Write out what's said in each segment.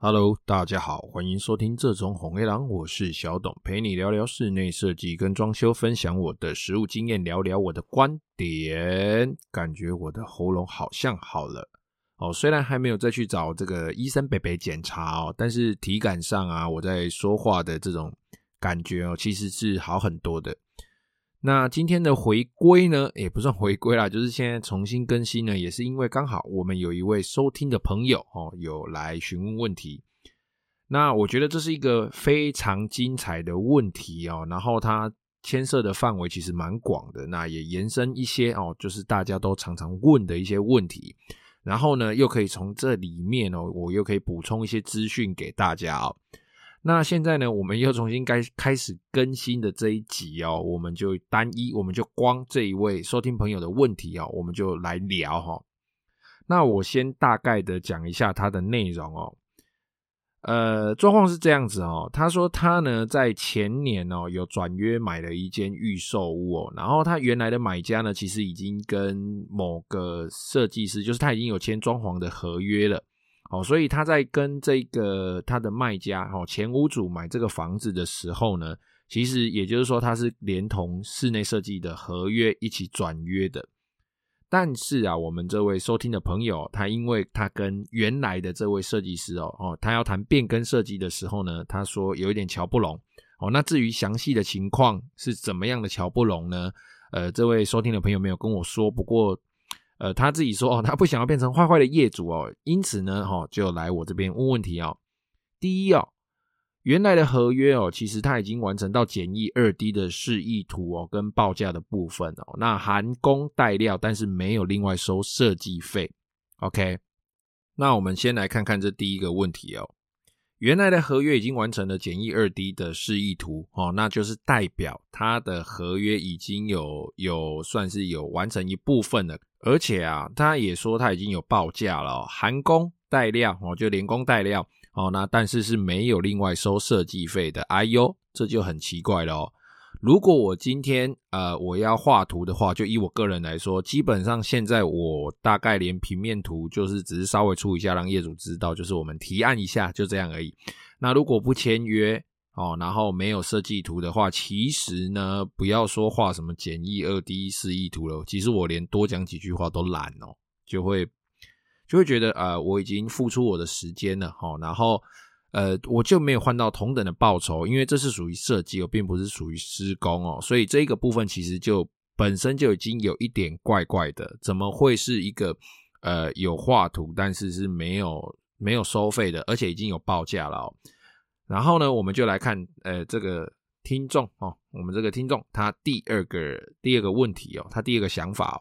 Hello，大家好，欢迎收听这种红黑狼，我是小董，陪你聊聊室内设计跟装修，分享我的实务经验，聊聊我的观点。感觉我的喉咙好像好了哦，虽然还没有再去找这个医生伯伯检查哦，但是体感上啊，我在说话的这种感觉哦，其实是好很多的。那今天的回归呢，也不算回归啦，就是现在重新更新呢，也是因为刚好我们有一位收听的朋友哦，有来询问问题。那我觉得这是一个非常精彩的问题哦，然后它牵涉的范围其实蛮广的，那也延伸一些哦，就是大家都常常问的一些问题，然后呢，又可以从这里面哦，我又可以补充一些资讯给大家哦。那现在呢，我们又重新开开始更新的这一集哦，我们就单一，我们就光这一位收听朋友的问题哦，我们就来聊哈。那我先大概的讲一下它的内容哦。呃，状况是这样子哦，他说他呢在前年哦有转约买了一间预售屋哦，然后他原来的买家呢其实已经跟某个设计师，就是他已经有签装潢的合约了。哦，所以他在跟这个他的卖家哦，前屋主买这个房子的时候呢，其实也就是说他是连同室内设计的合约一起转约的。但是啊，我们这位收听的朋友，他因为他跟原来的这位设计师哦哦，他要谈变更设计的时候呢，他说有一点乔不拢哦。那至于详细的情况是怎么样的乔不拢呢？呃，这位收听的朋友没有跟我说，不过。呃，他自己说哦，他不想要变成坏坏的业主哦，因此呢，哈，就来我这边问问题哦。第一哦，原来的合约哦，其实他已经完成到简易二 D 的示意图哦，跟报价的部分哦，那含工带料，但是没有另外收设计费。OK，那我们先来看看这第一个问题哦。原来的合约已经完成了简易二 D 的示意图哦，那就是代表他的合约已经有有算是有完成一部分了，而且啊，他也说他已经有报价了，含工带料哦，就连工带料哦，那但是是没有另外收设计费的，哎呦，这就很奇怪了哦。如果我今天呃我要画图的话，就以我个人来说，基本上现在我大概连平面图就是只是稍微出一下，让业主知道，就是我们提案一下，就这样而已。那如果不签约哦，然后没有设计图的话，其实呢，不要说画什么简易二 D 示意图了，其实我连多讲几句话都懒哦，就会就会觉得呃我已经付出我的时间了哈，然后。呃，我就没有换到同等的报酬，因为这是属于设计哦，并不是属于施工哦，所以这个部分其实就本身就已经有一点怪怪的，怎么会是一个呃有画图，但是是没有没有收费的，而且已经有报价了哦。然后呢，我们就来看呃这个听众哦，我们这个听众他第二个第二个问题哦，他第二个想法哦。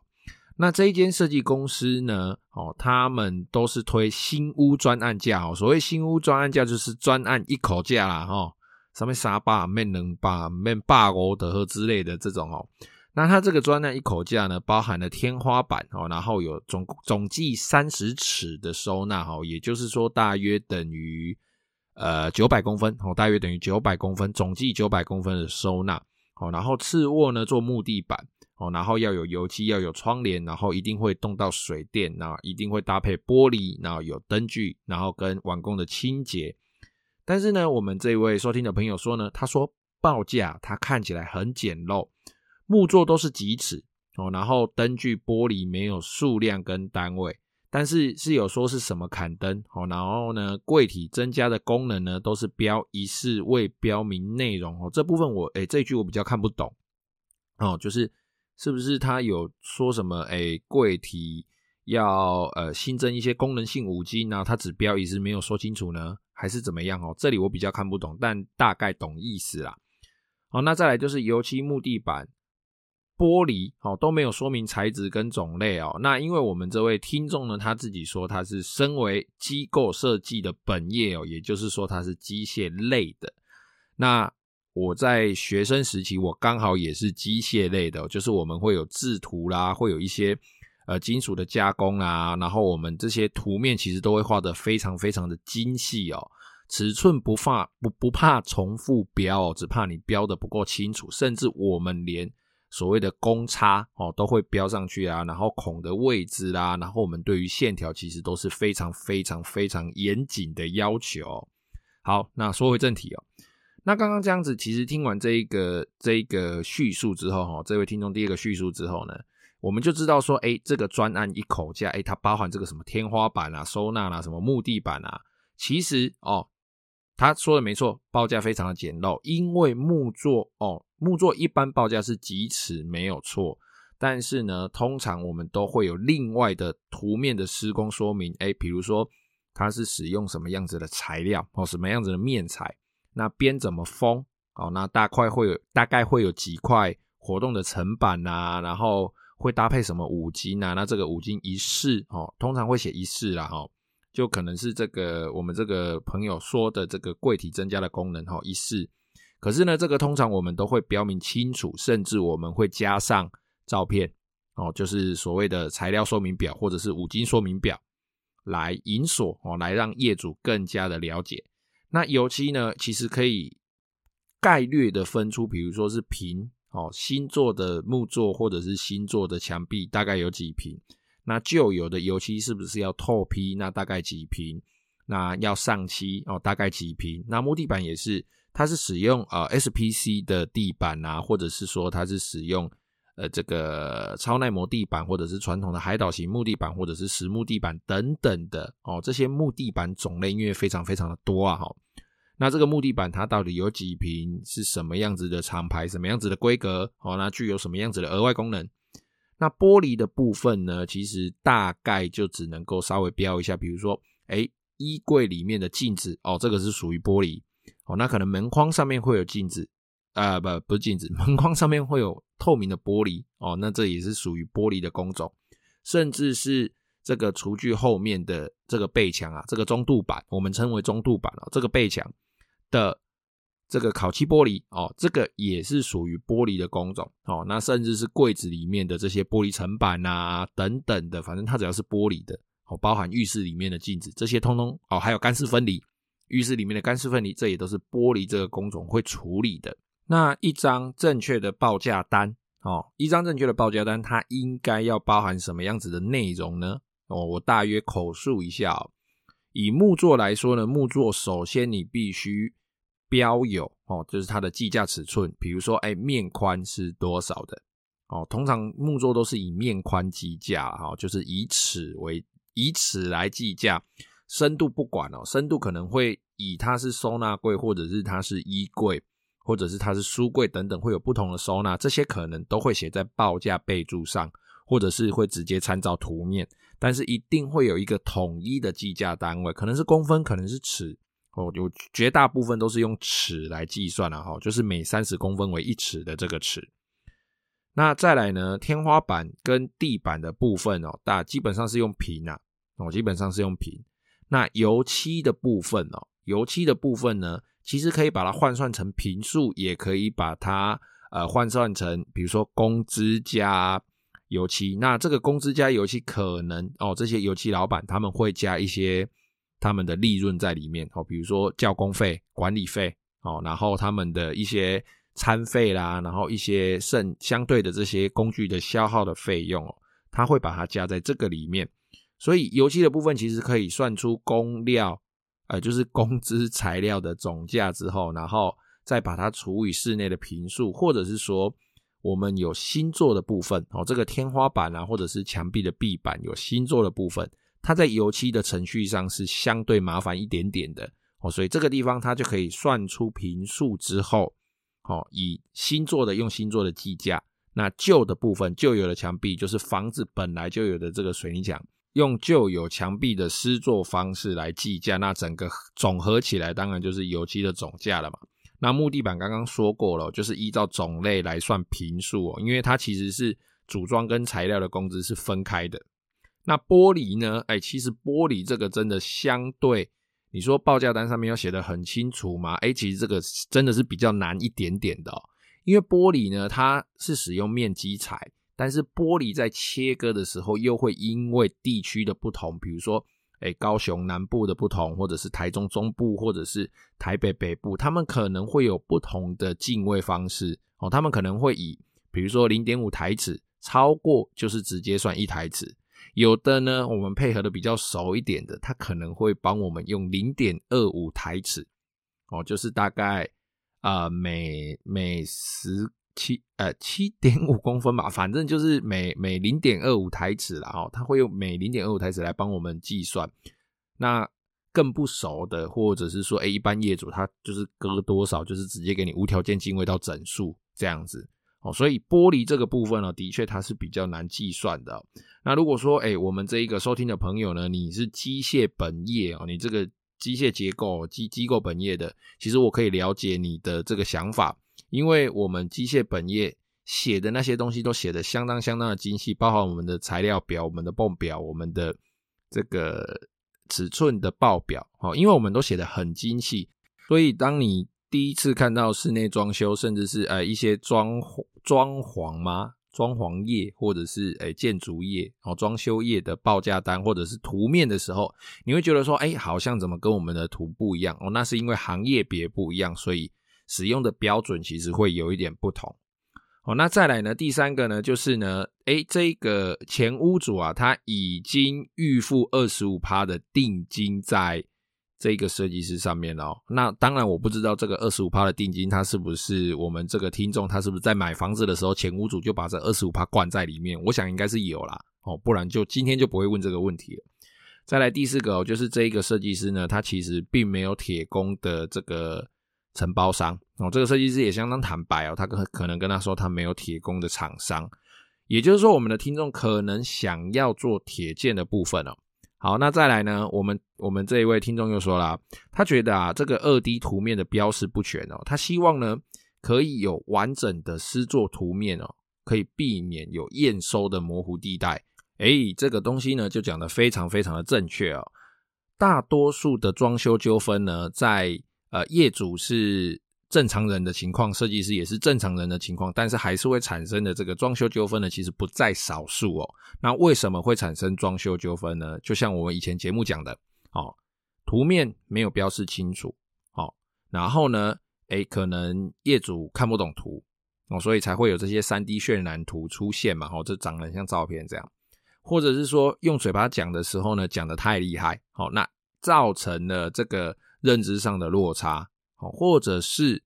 那这一间设计公司呢？哦，他们都是推新屋专案价哦。所谓新屋专案价，就是专案一口价啦，哈，上面沙巴、面能巴、面八五的和之类的这种哦。那它这个专案一口价呢，包含了天花板哦，然后有总总计三十尺的收纳哈，也就是说大约等于呃九百公分哦，大约等于九百公分，总计九百公分的收纳哦。然后次卧呢做木地板。哦，然后要有油漆，要有窗帘，然后一定会动到水电，那一定会搭配玻璃，然后有灯具，然后跟完工的清洁。但是呢，我们这位收听的朋友说呢，他说报价他看起来很简陋，木作都是几尺哦，然后灯具玻璃没有数量跟单位，但是是有说是什么砍灯哦，然后呢，柜体增加的功能呢都是标一式未标明内容哦，这部分我诶这句我比较看不懂哦，就是。是不是他有说什么？哎，柜体要呃新增一些功能性五金，然后他只标一直没有说清楚呢，还是怎么样哦？这里我比较看不懂，但大概懂意思啦。好，那再来就是油漆、木地板、玻璃，哦都没有说明材质跟种类哦。那因为我们这位听众呢，他自己说他是身为机构设计的本业哦，也就是说他是机械类的。那我在学生时期，我刚好也是机械类的，就是我们会有制图啦，会有一些呃金属的加工啦，然后我们这些图面其实都会画得非常非常的精细哦，尺寸不怕不不怕重复标哦，只怕你标的不够清楚，甚至我们连所谓的公差哦，都会标上去啊，然后孔的位置啦，然后我们对于线条其实都是非常非常非常严谨的要求。好，那说回正题哦，那刚刚这样子，其实听完这一个这一个叙述之后哈，这位听众第一个叙述之后呢，我们就知道说，哎，这个专案一口价，哎，它包含这个什么天花板啊、收纳啦、啊、什么木地板啊，其实哦。他说的没错，报价非常的简陋，因为木作哦，木作一般报价是几尺没有错，但是呢，通常我们都会有另外的图面的施工说明，诶，比如说它是使用什么样子的材料哦，什么样子的面材，那边怎么封哦，那大块会有大概会有几块活动的层板呐、然后会搭配什么五金啊，那这个五金一式哦，通常会写一式啦哈。哦就可能是这个我们这个朋友说的这个柜体增加的功能哈，一式。可是呢，这个通常我们都会标明清楚，甚至我们会加上照片哦，就是所谓的材料说明表或者是五金说明表来引锁哦，来让业主更加的了解。那油漆呢，其实可以概略的分出，比如说是平哦，新做的木作或者是新做的墙壁大概有几平。那旧有的油漆是不是要透批？那大概几平？那要上漆哦，大概几平？那木地板也是，它是使用呃 SPC 的地板啊，或者是说它是使用呃这个超耐磨地板，或者是传统的海岛型木地板，或者是实木地板等等的哦。这些木地板种类因为非常非常的多啊，哈。那这个木地板它到底有几平？是什么样子的厂牌？什么样子的规格？哦，那具有什么样子的额外功能？那玻璃的部分呢，其实大概就只能够稍微标一下，比如说，诶，衣柜里面的镜子，哦，这个是属于玻璃，哦，那可能门框上面会有镜子，啊、不，不是镜子，门框上面会有透明的玻璃，哦，那这也是属于玻璃的工种，甚至是这个厨具后面的这个背墙啊，这个中度板，我们称为中度板哦，这个背墙的。这个烤漆玻璃哦，这个也是属于玻璃的工种哦。那甚至是柜子里面的这些玻璃层板啊，等等的，反正它只要是玻璃的哦，包含浴室里面的镜子，这些通通哦，还有干湿分离，浴室里面的干湿分离，这也都是玻璃这个工种会处理的。那一张正确的报价单哦，一张正确的报价单，它应该要包含什么样子的内容呢？哦，我大约口述一下哦。以木作来说呢，木作首先你必须。标有哦，就是它的计价尺寸，比如说，哎，面宽是多少的哦？通常木桌都是以面宽计价哈，就是以尺为以尺来计价，深度不管哦，深度可能会以它是收纳柜，或者是它是衣柜，或者是它是书柜等等，会有不同的收纳，这些可能都会写在报价备注上，或者是会直接参照图面，但是一定会有一个统一的计价单位，可能是公分，可能是尺。哦，有绝大部分都是用尺来计算了哈，就是每三十公分为一尺的这个尺。那再来呢，天花板跟地板的部分哦，大基本上是用平啊，哦，基本上是用平。那油漆的部分哦，油漆的部分呢，其实可以把它换算成平数，也可以把它呃换算成，比如说工资加油漆。那这个工资加油漆可能哦，这些油漆老板他们会加一些。他们的利润在里面哦，比如说教工费、管理费哦，然后他们的一些餐费啦，然后一些剩相对的这些工具的消耗的费用哦，他会把它加在这个里面。所以油漆的部分其实可以算出工料，呃，就是工资材料的总价之后，然后再把它除以室内的坪数，或者是说我们有新做的部分哦，这个天花板啊，或者是墙壁的壁板有新做的部分。它在油漆的程序上是相对麻烦一点点的哦，所以这个地方它就可以算出平数之后，哦，以新做的用新做的计价，那旧的部分旧有的墙壁就是房子本来就有的这个水泥墙，用旧有墙壁的施作方式来计价，那整个总合起来当然就是油漆的总价了嘛。那木地板刚刚说过了，就是依照种类来算平数哦，因为它其实是组装跟材料的工资是分开的。那玻璃呢？哎，其实玻璃这个真的相对，你说报价单上面要写得很清楚吗？哎，其实这个真的是比较难一点点的哦。因为玻璃呢，它是使用面积材，但是玻璃在切割的时候又会因为地区的不同，比如说，哎，高雄南部的不同，或者是台中中部，或者是台北北部，他们可能会有不同的进位方式哦。他们可能会以比如说零点五台尺，超过就是直接算一台尺。有的呢，我们配合的比较熟一点的，他可能会帮我们用零点二五台尺，哦，就是大概啊、每每十七呃七点五公分吧，反正就是每每零点二五台尺啦，哦，他会用每零点二五台尺来帮我们计算。那更不熟的，或者是说，哎，一般业主他就是割多少，就是直接给你无条件进位到整数这样子哦。所以玻璃这个部分呢，的确它是比较难计算的。那如果说，哎，我们这一个收听的朋友呢，你是机械本业哦，你这个机械结构机机构本业的，其实我可以了解你的这个想法，因为我们机械本业写的那些东西都写得相当相当的精细，包含我们的材料表、我们的泵表、我们的这个。尺寸的报表，哦，因为我们都写得很精细，所以当你第一次看到室内装修，甚至是呃一些装装潢吗？装潢业或者是诶建筑业哦装修业的报价单或者是图面的时候，你会觉得说，哎，好像怎么跟我们的图不一样哦？那是因为行业别不一样，所以使用的标准其实会有一点不同。哦，那再来呢？第三个呢，就是呢，诶，这个前屋主啊，他已经预付二十五趴的定金在这个设计师上面哦。那当然，我不知道这个二十五趴的定金，他是不是我们这个听众，他是不是在买房子的时候，前屋主就把这二十五趴灌在里面？我想应该是有啦，哦，不然就今天就不会问这个问题了。再来第四个哦，就是这一个设计师呢，他其实并没有铁工的这个。承包商哦，这个设计师也相当坦白哦，他可可能跟他说他没有铁工的厂商，也就是说我们的听众可能想要做铁件的部分哦。好，那再来呢，我们我们这一位听众又说了，他觉得啊这个二 D 图面的标示不全哦，他希望呢可以有完整的诗作图面哦，可以避免有验收的模糊地带。诶，这个东西呢就讲得非常非常的正确哦。大多数的装修纠纷呢在呃，业主是正常人的情况，设计师也是正常人的情况，但是还是会产生的这个装修纠纷呢，其实不在少数哦。那为什么会产生装修纠纷呢？就像我们以前节目讲的，哦，图面没有标示清楚，哦，然后呢，诶，可能业主看不懂图，哦，所以才会有这些 3D 渲染图出现嘛，哦，这长得很像照片这样，或者是说用嘴巴讲的时候呢，讲得太厉害，哦，那造成了这个。认知上的落差，哦，或者是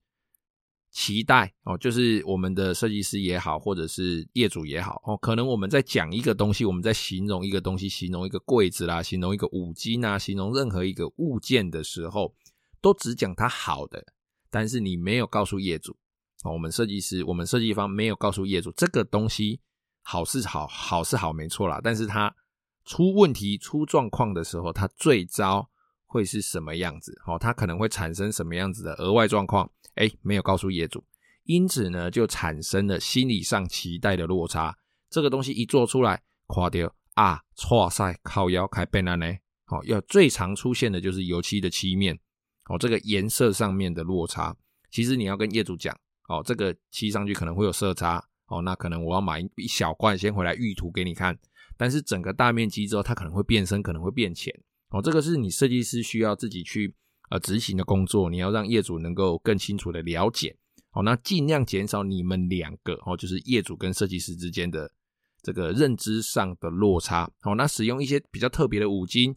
期待哦，就是我们的设计师也好，或者是业主也好，哦，可能我们在讲一个东西，我们在形容一个东西，形容一个柜子啦，形容一个五金啊，形容任何一个物件的时候，都只讲它好的，但是你没有告诉业主，哦，我们设计师，我们设计方没有告诉业主这个东西好是好，好是好没错啦，但是它出问题、出状况的时候，它最糟。会是什么样子？哦，它可能会产生什么样子的额外状况？诶，没有告诉业主，因此呢，就产生了心理上期待的落差。这个东西一做出来，垮掉啊，错塞靠腰开变了呢。哦，要最常出现的就是油漆的漆面，哦，这个颜色上面的落差。其实你要跟业主讲，哦，这个漆上去可能会有色差，哦，那可能我要买一小罐先回来预涂给你看。但是整个大面积之后，它可能会变深，可能会变浅。哦，这个是你设计师需要自己去呃执行的工作，你要让业主能够更清楚的了解。好，那尽量减少你们两个哦，就是业主跟设计师之间的这个认知上的落差。好，那使用一些比较特别的五金，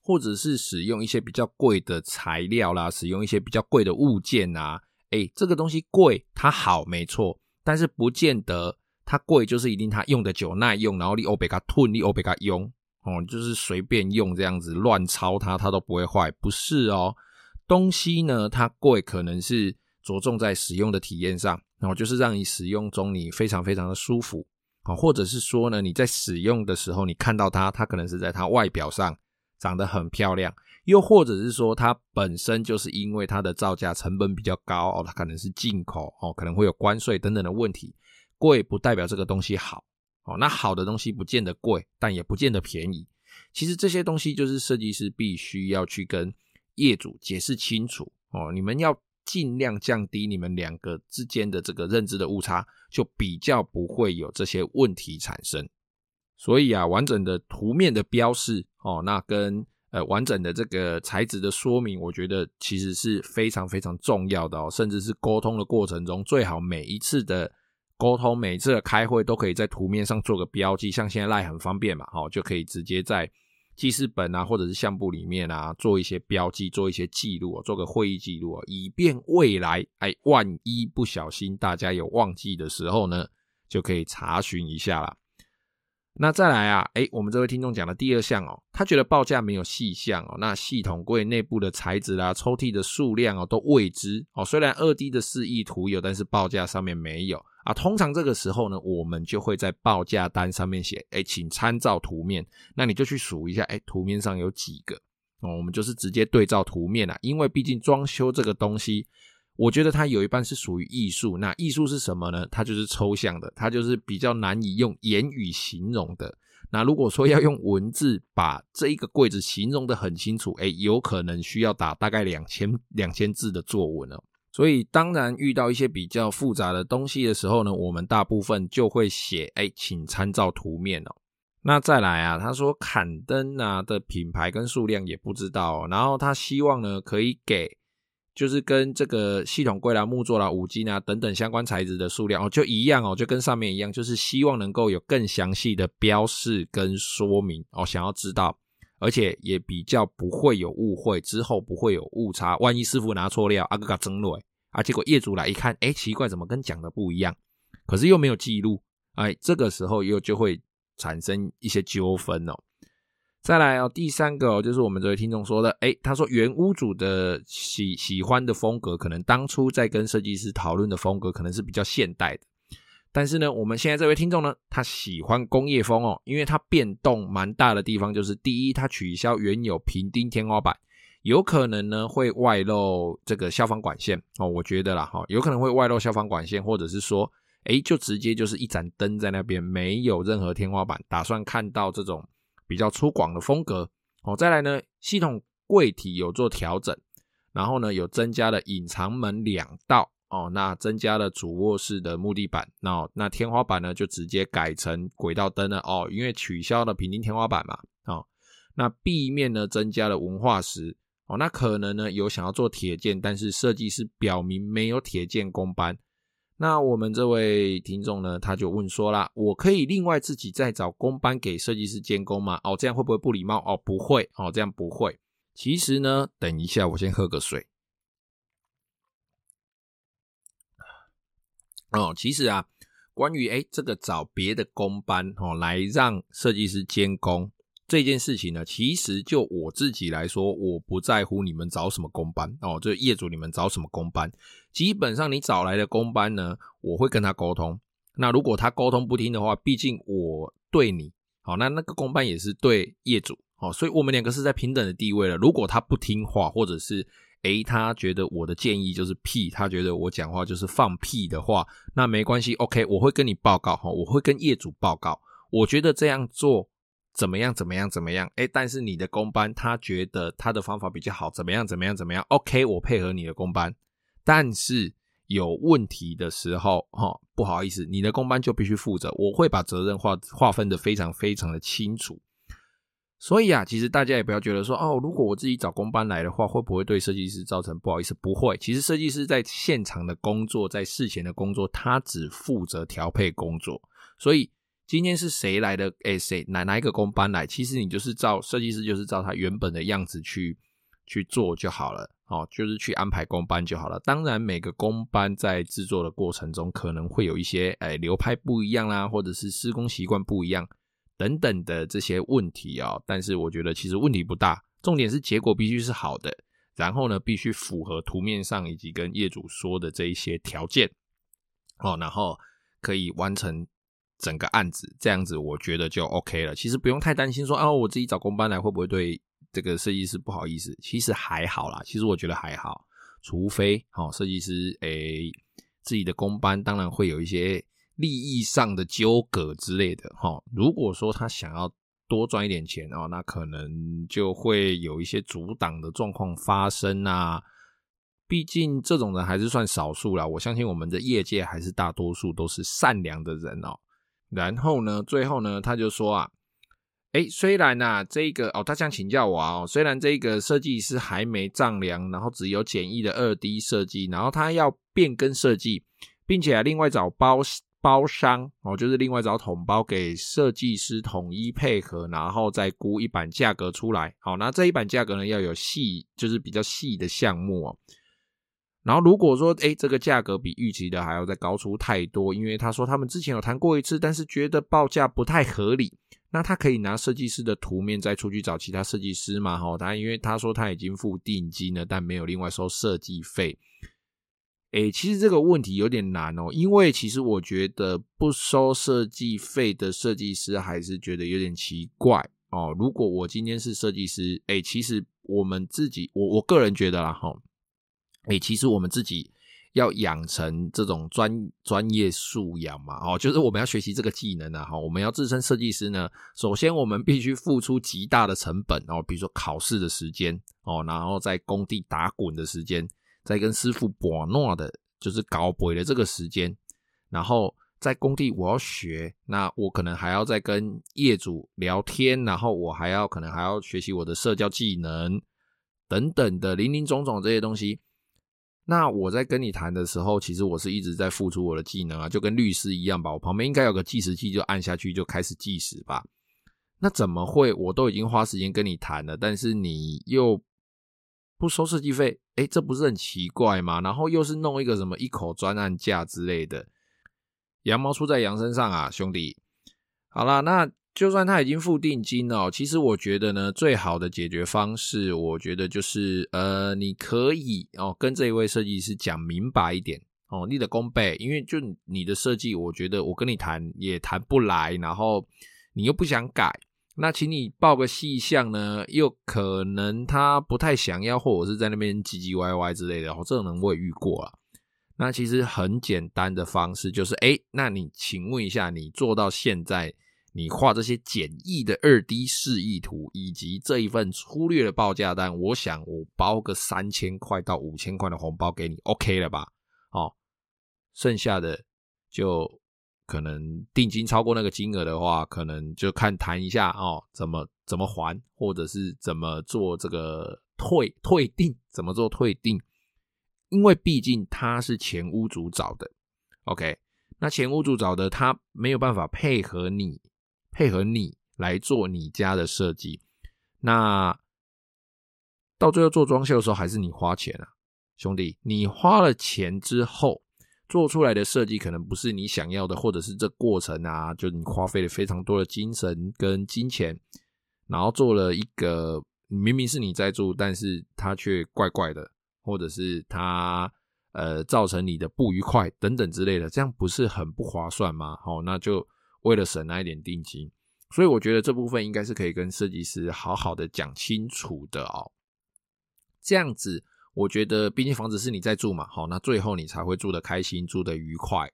或者是使用一些比较贵的材料啦，使用一些比较贵的物件啊，哎，这个东西贵，它好没错，但是不见得它贵就是一定它用的久耐用，然后你欧贝卡吞，你欧贝卡用。哦，就是随便用这样子乱抄它，它都不会坏，不是哦。东西呢，它贵可能是着重在使用的体验上，然后就是让你使用中你非常非常的舒服，啊，或者是说呢，你在使用的时候你看到它，它可能是在它外表上长得很漂亮，又或者是说它本身就是因为它的造价成本比较高哦，它可能是进口哦，可能会有关税等等的问题，贵不代表这个东西好。哦，那好的东西不见得贵，但也不见得便宜。其实这些东西就是设计师必须要去跟业主解释清楚哦。你们要尽量降低你们两个之间的这个认知的误差，就比较不会有这些问题产生。所以啊，完整的图面的标示哦，那跟呃完整的这个材质的说明，我觉得其实是非常非常重要的哦。甚至是沟通的过程中，最好每一次的。沟通，每次的开会都可以在图面上做个标记，像现在赖很方便嘛，哦，就可以直接在记事本啊或者是相簿里面啊做一些标记，做一些记录，做个会议记录，以便未来哎万一不小心大家有忘记的时候呢，就可以查询一下啦。那再来啊，诶，我们这位听众讲的第二项哦，他觉得报价没有细项哦，那系统柜内部的材质啦、抽屉的数量哦都未知哦。虽然二 D 的示意图有，但是报价上面没有啊。通常这个时候呢，我们就会在报价单上面写，诶，请参照图面。那你就去数一下，诶，图面上有几个哦？我们就是直接对照图面啦，因为毕竟装修这个东西。我觉得它有一半是属于艺术，那艺术是什么呢？它就是抽象的，它就是比较难以用言语形容的。那如果说要用文字把这一个柜子形容得很清楚，诶，有可能需要打大概两千两千字的作文哦。所以当然遇到一些比较复杂的东西的时候呢，我们大部分就会写，诶，请参照图面哦。那再来啊，他说坎登啊的品牌跟数量也不知道，然后他希望呢可以给。就是跟这个系统柜啦、木座啦、五金啊等等相关材质的数量哦，就一样哦，就跟上面一样，就是希望能够有更详细的标示跟说明哦，想要知道，而且也比较不会有误会，之后不会有误差。万一师傅拿错料，阿哥哥争论啊，结果业主来一看，哎，奇怪，怎么跟讲的不一样？可是又没有记录，哎，这个时候又就会产生一些纠纷哦。再来哦，第三个哦，就是我们这位听众说的，诶，他说原屋主的喜喜欢的风格，可能当初在跟设计师讨论的风格，可能是比较现代的。但是呢，我们现在这位听众呢，他喜欢工业风哦，因为他变动蛮大的地方，就是第一，他取消原有平钉天花板，有可能呢会外露这个消防管线哦，我觉得啦哈，有可能会外露消防管线，或者是说，诶，就直接就是一盏灯在那边，没有任何天花板，打算看到这种。比较粗犷的风格。哦，再来呢，系统柜体有做调整，然后呢，有增加了隐藏门两道。哦，那增加了主卧室的木地板，那那天花板呢就直接改成轨道灯了。哦，因为取消了平钉天花板嘛哦，那壁面呢增加了文化石。哦，那可能呢有想要做铁件，但是设计师表明没有铁件工班。那我们这位听众呢，他就问说啦，我可以另外自己再找工班给设计师监工吗？哦，这样会不会不礼貌？哦，不会，哦，这样不会。其实呢，等一下，我先喝个水。哦，其实啊，关于诶这个找别的工班哦来让设计师监工。这件事情呢，其实就我自己来说，我不在乎你们找什么工班哦，就业主你们找什么工班，基本上你找来的工班呢，我会跟他沟通。那如果他沟通不听的话，毕竟我对你好，那那个工班也是对业主好，所以我们两个是在平等的地位了。如果他不听话，或者是诶他觉得我的建议就是屁，他觉得我讲话就是放屁的话，那没关系，OK，我会跟你报告哈，我会跟业主报告，我觉得这样做。怎么样？怎么样？怎么样？诶，但是你的工班他觉得他的方法比较好，怎么样？怎么样？怎么样？OK，我配合你的工班，但是有问题的时候，哈，不好意思，你的工班就必须负责，我会把责任划划分得非常非常的清楚。所以啊，其实大家也不要觉得说，哦，如果我自己找工班来的话，会不会对设计师造成不好意思？不会，其实设计师在现场的工作，在事前的工作，他只负责调配工作，所以。今天是谁来的？诶，谁哪哪一个工班来？其实你就是照设计师，就是照他原本的样子去去做就好了。哦，就是去安排工班就好了。当然，每个工班在制作的过程中，可能会有一些诶流派不一样啦，或者是施工习惯不一样等等的这些问题、哦。但是我觉得其实问题不大，重点是结果必须是好的，然后呢，必须符合图面上以及跟业主说的这一些条件哦，然后可以完成。整个案子这样子，我觉得就 OK 了。其实不用太担心说，说啊，我自己找工班来会不会对这个设计师不好意思？其实还好啦，其实我觉得还好。除非好设计师诶自己的工班，当然会有一些利益上的纠葛之类的哈。如果说他想要多赚一点钱哦，那可能就会有一些阻挡的状况发生啊。毕竟这种人还是算少数啦，我相信我们的业界还是大多数都是善良的人哦。然后呢，最后呢，他就说啊，诶，虽然呐、啊，这个哦，他想请教我啊，虽然这个设计师还没丈量，然后只有简易的二 D 设计，然后他要变更设计，并且、另外找包包商哦，就是另外找统包给设计师统一配合，然后再估一版价格出来。好，那这一版价格呢，要有细，就是比较细的项目哦。然后如果说，诶，这个价格比预期的还要再高出太多，因为他说他们之前有谈过一次，但是觉得报价不太合理，那他可以拿设计师的图面再出去找其他设计师嘛？哈，他因为他说他已经付定金了，但没有另外收设计费。诶，其实这个问题有点难哦，因为其实我觉得不收设计费的设计师还是觉得有点奇怪哦。如果我今天是设计师，诶，其实我们自己，我我个人觉得啦，哈，诶，其实我们自己要养成这种专专业素养嘛，哦，就是我们要学习这个技能啊，哈，我们要自称设计师呢，首先我们必须付出极大的成本哦，比如说考试的时间哦，然后在工地打滚的时间。在跟师傅搏诺的，就是搞鬼的这个时间，然后在工地我要学，那我可能还要再跟业主聊天，然后我还要可能还要学习我的社交技能等等的林林总总这些东西。那我在跟你谈的时候，其实我是一直在付出我的技能啊，就跟律师一样吧。我旁边应该有个计时器，就按下去就开始计时吧。那怎么会？我都已经花时间跟你谈了，但是你又不收设计费？诶，这不是很奇怪吗？然后又是弄一个什么一口专案价之类的，羊毛出在羊身上啊，兄弟。好啦，那就算他已经付定金了，其实我觉得呢，最好的解决方式，我觉得就是呃，你可以哦跟这一位设计师讲明白一点哦，你的工备，因为就你的设计，我觉得我跟你谈也谈不来，然后你又不想改。那请你报个细项呢，又可能他不太想要，或者是在那边唧唧歪歪之类的，哦，这种人我也遇过了。那其实很简单的方式就是，哎，那你请问一下，你做到现在，你画这些简易的二 D 示意图，以及这一份粗略的报价单，我想我包个三千块到五千块的红包给你，OK 了吧？哦，剩下的就。可能定金超过那个金额的话，可能就看谈一下哦，怎么怎么还，或者是怎么做这个退退订，怎么做退订？因为毕竟他是前屋主找的，OK，那前屋主找的他没有办法配合你，配合你来做你家的设计，那到最后做装修的时候还是你花钱啊，兄弟，你花了钱之后。做出来的设计可能不是你想要的，或者是这过程啊，就你花费了非常多的精神跟金钱，然后做了一个明明是你在住，但是它却怪怪的，或者是它呃造成你的不愉快等等之类的，这样不是很不划算吗？好，那就为了省那一点定金，所以我觉得这部分应该是可以跟设计师好好的讲清楚的哦，这样子。我觉得，毕竟房子是你在住嘛，好，那最后你才会住得开心，住得愉快。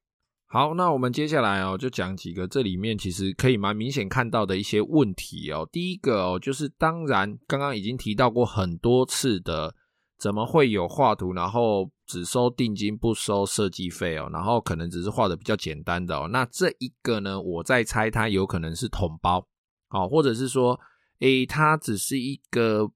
好，那我们接下来哦，就讲几个这里面其实可以蛮明显看到的一些问题哦。第一个哦，就是当然刚刚已经提到过很多次的，怎么会有画图，然后只收定金不收设计费哦，然后可能只是画的比较简单的哦。那这一个呢，我在猜它有可能是统包，哦，或者是说，诶，他只是一个。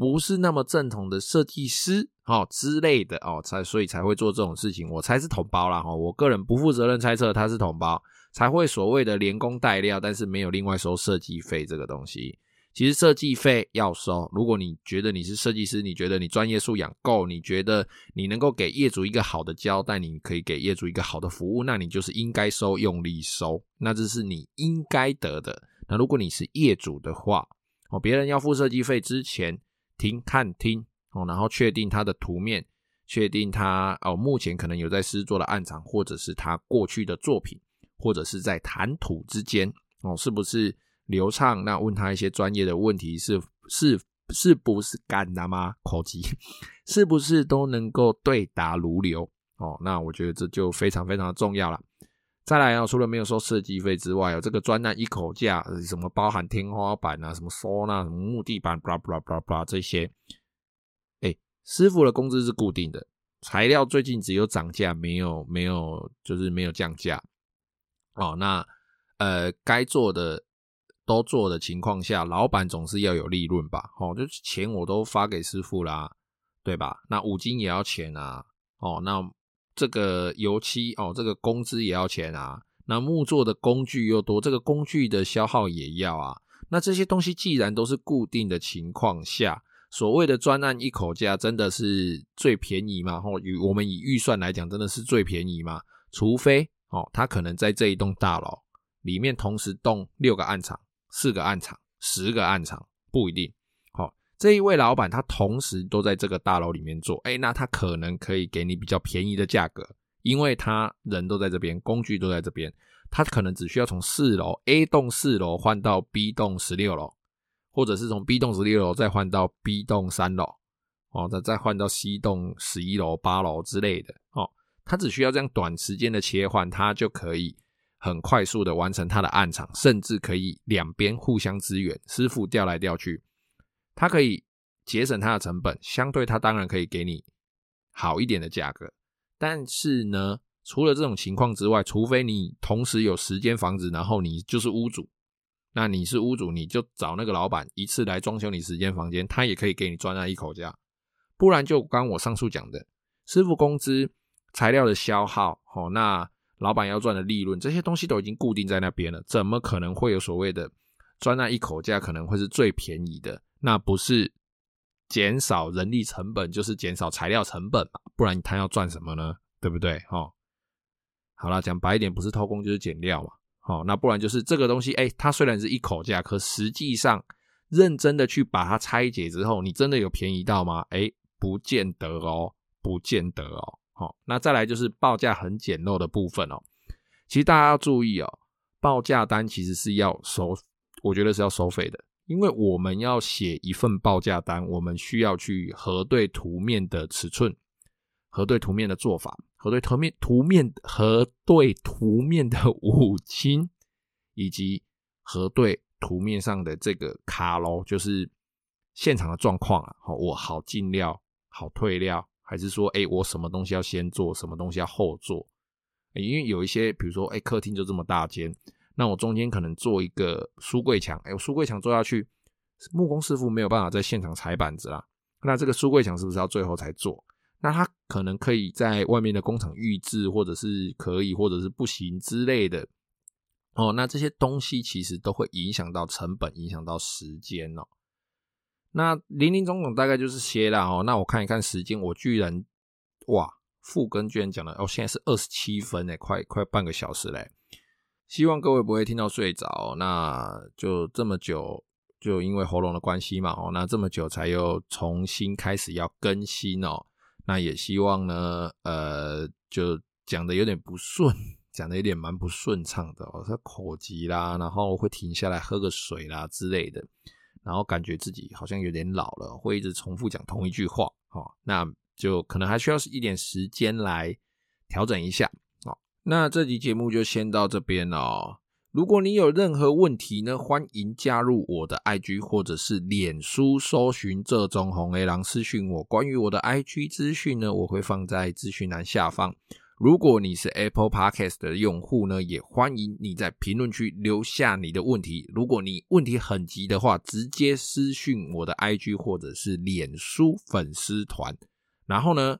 不是那么正统的设计师哦之类的哦，才所以才会做这种事情。我猜是统包啦哈，我个人不负责任猜测他是统包，才会所谓的连工带料，但是没有另外收设计费这个东西。其实设计费要收，如果你觉得你是设计师，你觉得你专业素养够，你觉得你能够给业主一个好的交代，你可以给业主一个好的服务，那你就是应该收，用力收，那这是你应该得的。那如果你是业主的话，哦，别人要付设计费之前。听看听哦，然后确定他的图面，确定他哦，目前可能有在施作的案场，或者是他过去的作品，或者是在谈吐之间哦，是不是流畅？那问他一些专业的问题，是是是不是干的吗？口技 是不是都能够对答如流哦？那我觉得这就非常非常的重要了。再来啊，除了没有收设计费之外，有这个专案一口价，什么包含天花板啊，什么收纳，什么木地板，blah blah blah blah 这些，哎，师傅的工资是固定的，材料最近只有涨价，没有没有就是没有降价。哦，那呃该做的都做的情况下，老板总是要有利润吧？哦，就是钱我都发给师傅啦，对吧？那五金也要钱啊，哦，那。这个油漆哦，这个工资也要钱啊。那木作的工具又多，这个工具的消耗也要啊。那这些东西既然都是固定的情况下，所谓的专案一口价真的是最便宜吗？吼，与我们以预算来讲，真的是最便宜吗？除非哦，他可能在这一栋大楼里面同时动六个暗场、四个暗场、十个暗场，不一定。好，这一位老板他同时都在这个大楼里面做，哎，那他可能可以给你比较便宜的价格，因为他人都在这边，工具都在这边，他可能只需要从四楼 A 栋四楼换到 B 栋十六楼。或者是从 B 栋十六楼再换到 B 栋三楼，哦，再再换到 C 栋十一楼、八楼之类的，哦，他只需要这样短时间的切换，他就可以很快速的完成他的案场，甚至可以两边互相支援，师傅调来调去，他可以节省他的成本，相对他当然可以给你好一点的价格，但是呢，除了这种情况之外，除非你同时有十间房子，然后你就是屋主。那你是屋主，你就找那个老板一次来装修你十间房间，他也可以给你专案一口价。不然就刚我上述讲的，师傅工资、材料的消耗，齁，那老板要赚的利润，这些东西都已经固定在那边了，怎么可能会有所谓的赚那一口价？可能会是最便宜的，那不是减少人力成本，就是减少材料成本嘛？不然他要赚什么呢？对不对？哦，好了，讲白一点，不是偷工就是减料嘛。哦，那不然就是这个东西，哎，它虽然是一口价，可实际上认真的去把它拆解之后，你真的有便宜到吗？哎，不见得哦，不见得哦。好，那再来就是报价很简陋的部分哦。其实大家要注意哦，报价单其实是要收，我觉得是要收费的，因为我们要写一份报价单，我们需要去核对图面的尺寸，核对图面的做法。核对图面、图面核对图面的五金，以及核对图面上的这个卡咯，就是现场的状况啊。好，我好进料，好退料，还是说，哎，我什么东西要先做，什么东西要后做？因为有一些，比如说，哎，客厅就这么大间，那我中间可能做一个书柜墙，哎，我书柜墙做下去，木工师傅没有办法在现场踩板子啦，那这个书柜墙是不是要最后才做？那他可能可以在外面的工厂预制，或者是可以，或者是不行之类的。哦，那这些东西其实都会影响到成本，影响到时间哦。那林林总总大概就是些啦哦。那我看一看时间，我居然哇，副根居然讲了哦，现在是二十七分诶，快快半个小时嘞。希望各位不会听到睡着。那就这么久，就因为喉咙的关系嘛哦，那这么久才又重新开始要更新哦。那也希望呢，呃，就讲的有点不顺，讲的有点蛮不顺畅的哦，他口急啦，然后会停下来喝个水啦之类的，然后感觉自己好像有点老了，会一直重复讲同一句话，哦，那就可能还需要一点时间来调整一下，哦，那这集节目就先到这边哦。如果你有任何问题呢，欢迎加入我的 IG 或者是脸书搜寻这中红 A 狼私讯我。关于我的 IG 资讯呢，我会放在资讯栏下方。如果你是 Apple Podcast 的用户呢，也欢迎你在评论区留下你的问题。如果你问题很急的话，直接私讯我的 IG 或者是脸书粉丝团。然后呢，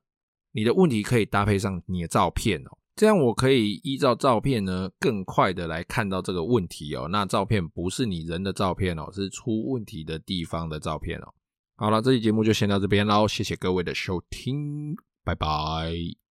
你的问题可以搭配上你的照片哦。这样我可以依照照片呢，更快的来看到这个问题哦。那照片不是你人的照片哦，是出问题的地方的照片哦。好了，这期节目就先到这边喽，谢谢各位的收听，拜拜。